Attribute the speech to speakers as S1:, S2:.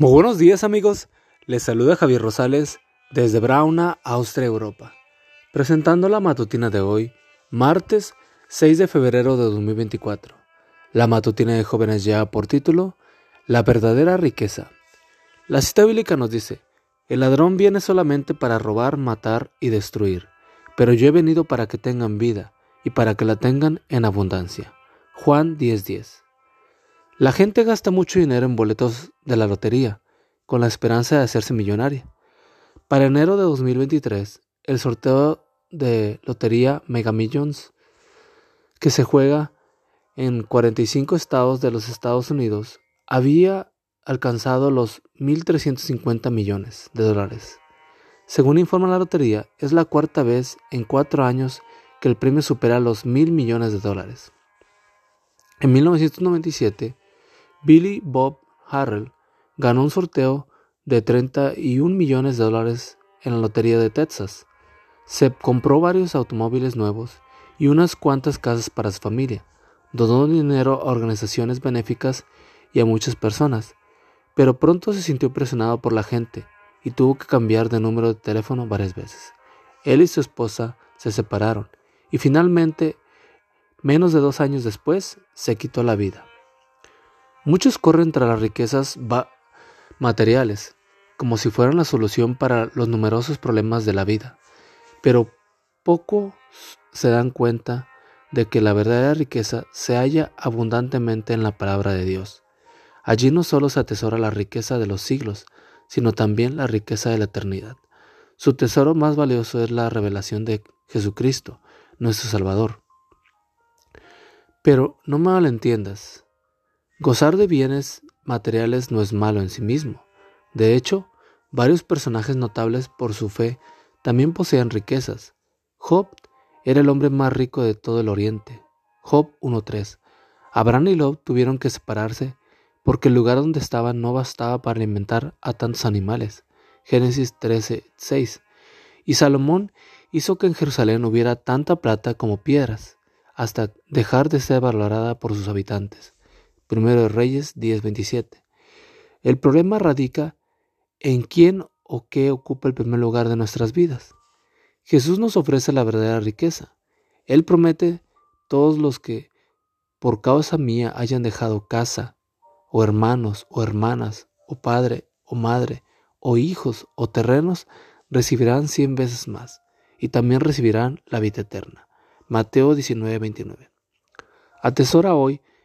S1: Muy buenos días amigos, les saluda Javier Rosales desde Brauna, Austria, Europa, presentando la matutina de hoy, martes 6 de febrero de 2024. La matutina de jóvenes ya por título, La verdadera riqueza. La cita bíblica nos dice, el ladrón viene solamente para robar, matar y destruir, pero yo he venido para que tengan vida y para que la tengan en abundancia. Juan 10:10. La gente gasta mucho dinero en boletos de la lotería, con la esperanza de hacerse millonaria. Para enero de 2023, el sorteo de lotería Mega Millions, que se juega en 45 estados de los Estados Unidos, había alcanzado los 1.350 millones de dólares. Según informa la lotería, es la cuarta vez en cuatro años que el premio supera los mil millones de dólares. En 1997, Billy Bob Harrell ganó un sorteo de 31 millones de dólares en la Lotería de Texas. Se compró varios automóviles nuevos y unas cuantas casas para su familia. Donó dinero a organizaciones benéficas y a muchas personas, pero pronto se sintió presionado por la gente y tuvo que cambiar de número de teléfono varias veces. Él y su esposa se separaron y finalmente, menos de dos años después, se quitó la vida. Muchos corren tras las riquezas materiales, como si fueran la solución para los numerosos problemas de la vida, pero poco se dan cuenta de que la verdadera riqueza se halla abundantemente en la palabra de Dios. Allí no solo se atesora la riqueza de los siglos, sino también la riqueza de la eternidad. Su tesoro más valioso es la revelación de Jesucristo, nuestro Salvador. Pero no malentiendas, Gozar de bienes materiales no es malo en sí mismo. De hecho, varios personajes notables por su fe también poseían riquezas. Job era el hombre más rico de todo el oriente. Job 1.3. Abraham y Lot tuvieron que separarse porque el lugar donde estaban no bastaba para alimentar a tantos animales. Génesis 13.6. Y Salomón hizo que en Jerusalén hubiera tanta plata como piedras, hasta dejar de ser valorada por sus habitantes. Primero de Reyes 10:27. El problema radica en quién o qué ocupa el primer lugar de nuestras vidas. Jesús nos ofrece la verdadera riqueza. Él promete todos los que por causa mía hayan dejado casa, o hermanos, o hermanas, o padre, o madre, o hijos, o terrenos, recibirán cien veces más, y también recibirán la vida eterna. Mateo 19:29. Atesora hoy